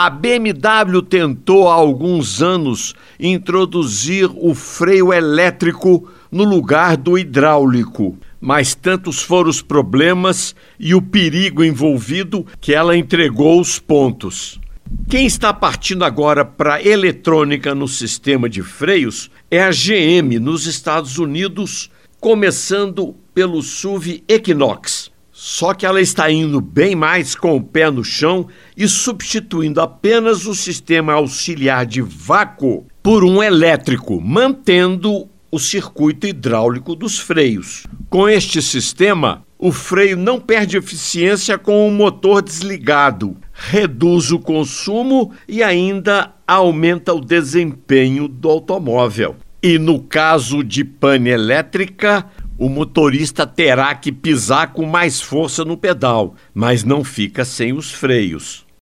A BMW tentou há alguns anos introduzir o freio elétrico no lugar do hidráulico, mas tantos foram os problemas e o perigo envolvido que ela entregou os pontos. Quem está partindo agora para eletrônica no sistema de freios é a GM nos Estados Unidos, começando pelo SUV Equinox. Só que ela está indo bem mais com o pé no chão e substituindo apenas o sistema auxiliar de vácuo por um elétrico, mantendo o circuito hidráulico dos freios. Com este sistema, o freio não perde eficiência com o motor desligado, reduz o consumo e ainda aumenta o desempenho do automóvel. E no caso de pane elétrica, o motorista terá que pisar com mais força no pedal, mas não fica sem os freios.